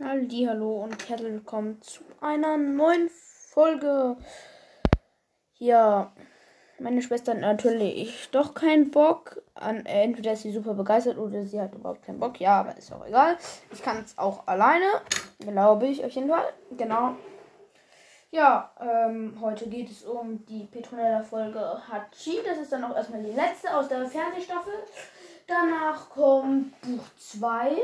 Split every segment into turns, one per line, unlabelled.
Hallo und herzlich willkommen zu einer neuen Folge. Ja, meine Schwester hat natürlich doch keinen Bock. An, äh, entweder ist sie super begeistert oder sie hat überhaupt keinen Bock. Ja, aber ist auch egal. Ich kann es auch alleine, glaube ich, auf jeden Fall. Genau. Ja, ähm, heute geht es um die Petronella-Folge Hachi. Das ist dann auch erstmal die letzte aus der Fernsehstaffel. Danach kommt Buch 2.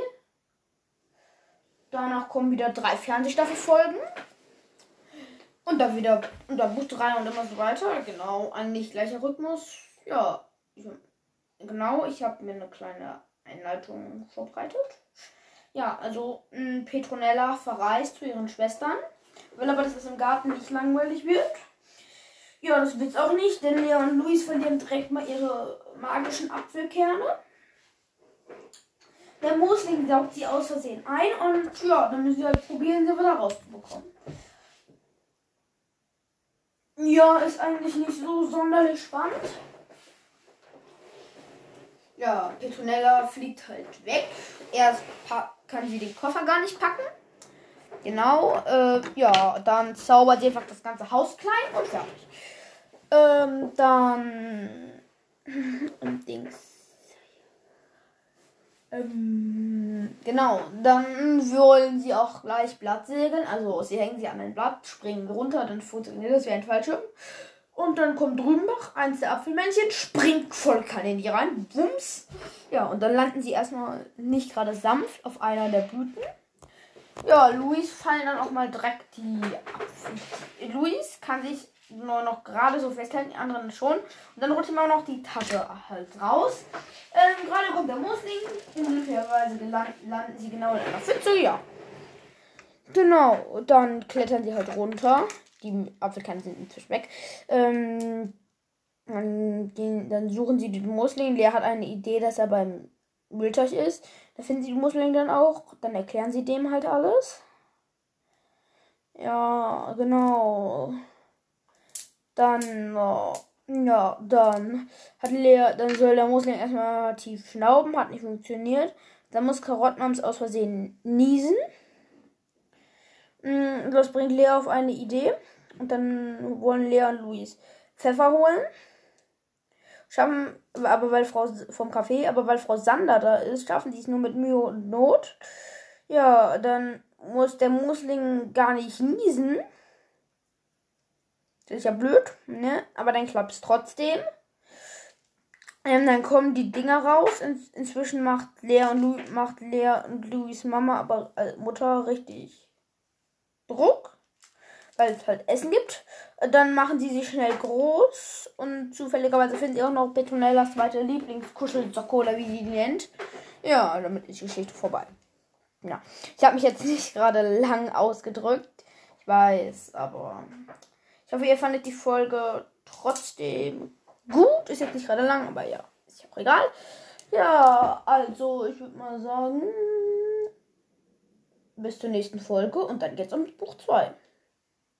Danach kommen wieder drei Fernsehstaffelfolgen. Und dann wieder, und dann Buch 3 und immer so weiter. Genau, eigentlich gleicher Rhythmus. Ja, genau, ich habe mir eine kleine Einleitung vorbereitet. Ja, also mh, Petronella verreist zu ihren Schwestern. Will aber, dass es im Garten nicht langweilig wird. Ja, das wird's auch nicht, denn Lea und Luis verlieren direkt mal ihre magischen Apfelkerne. Der Moosling saugt sie aus Versehen ein und ja, dann müssen sie halt probieren, sie wieder rauszubekommen. Ja, ist eigentlich nicht so sonderlich spannend. Ja, Petronella fliegt halt weg. Erst kann sie den Koffer gar nicht packen. Genau, äh, ja, dann zaubert sie einfach das ganze Haus klein und fertig. Ähm, dann. Und Dings. Ähm, genau, dann wollen sie auch gleich Blatt segeln. Also sie hängen sie an ein Blatt, springen runter, dann funktioniert das wie ein Fallschirm. Und dann kommt Drübenbach, eins der Apfelmännchen, springt voll in die rein, bums. Ja, und dann landen sie erstmal nicht gerade sanft auf einer der Blüten. Ja, Luis fallen dann auch mal direkt die Apfel. Luis kann sich nur noch gerade so festhalten, die anderen schon. Und dann rutscht immer noch die Tasche halt raus. Ähm, gerade kommt der Musling. Ungefährweise landen, sie genau in einer Pfütze, ja. Genau, dann klettern sie halt runter. Die Apfelkerne sind inzwischen weg. Ähm, dann, gehen, dann suchen sie den Musling. Der hat eine Idee, dass er beim Müllteich ist. Da finden sie den Musling dann auch. Dann erklären sie dem halt alles. Ja, genau. Dann, oh, ja, dann hat Lea, dann soll der Muslim erstmal tief schnauben, hat nicht funktioniert. Dann muss Karottenmams aus Versehen niesen. Mm, das bringt Lea auf eine Idee. Und dann wollen Lea und Luis Pfeffer holen. Schaffen, aber weil Frau vom Café, aber weil Frau Sander da ist, schaffen die es nur mit Mühe und Not. Ja, dann muss der Musling gar nicht niesen. Das ist ja blöd, ne? Aber dann klappt es trotzdem. Ähm, dann kommen die Dinger raus. In, inzwischen macht Lea und Lu macht Lea und Louis Mama, aber als Mutter richtig Druck, weil es halt Essen gibt. Dann machen sie sich schnell groß und zufälligerweise finden sie auch noch Petronellas zweite Lieblingskuschelsocke oder wie sie die nennt. Ja, damit ist die Geschichte vorbei. Ja, ich habe mich jetzt nicht gerade lang ausgedrückt. Ich weiß, aber ich hoffe, ihr fandet die Folge trotzdem gut. Ist jetzt nicht gerade lang, aber ja, ist ja auch egal. Ja, also ich würde mal sagen, bis zur nächsten Folge und dann geht's um Buch 2.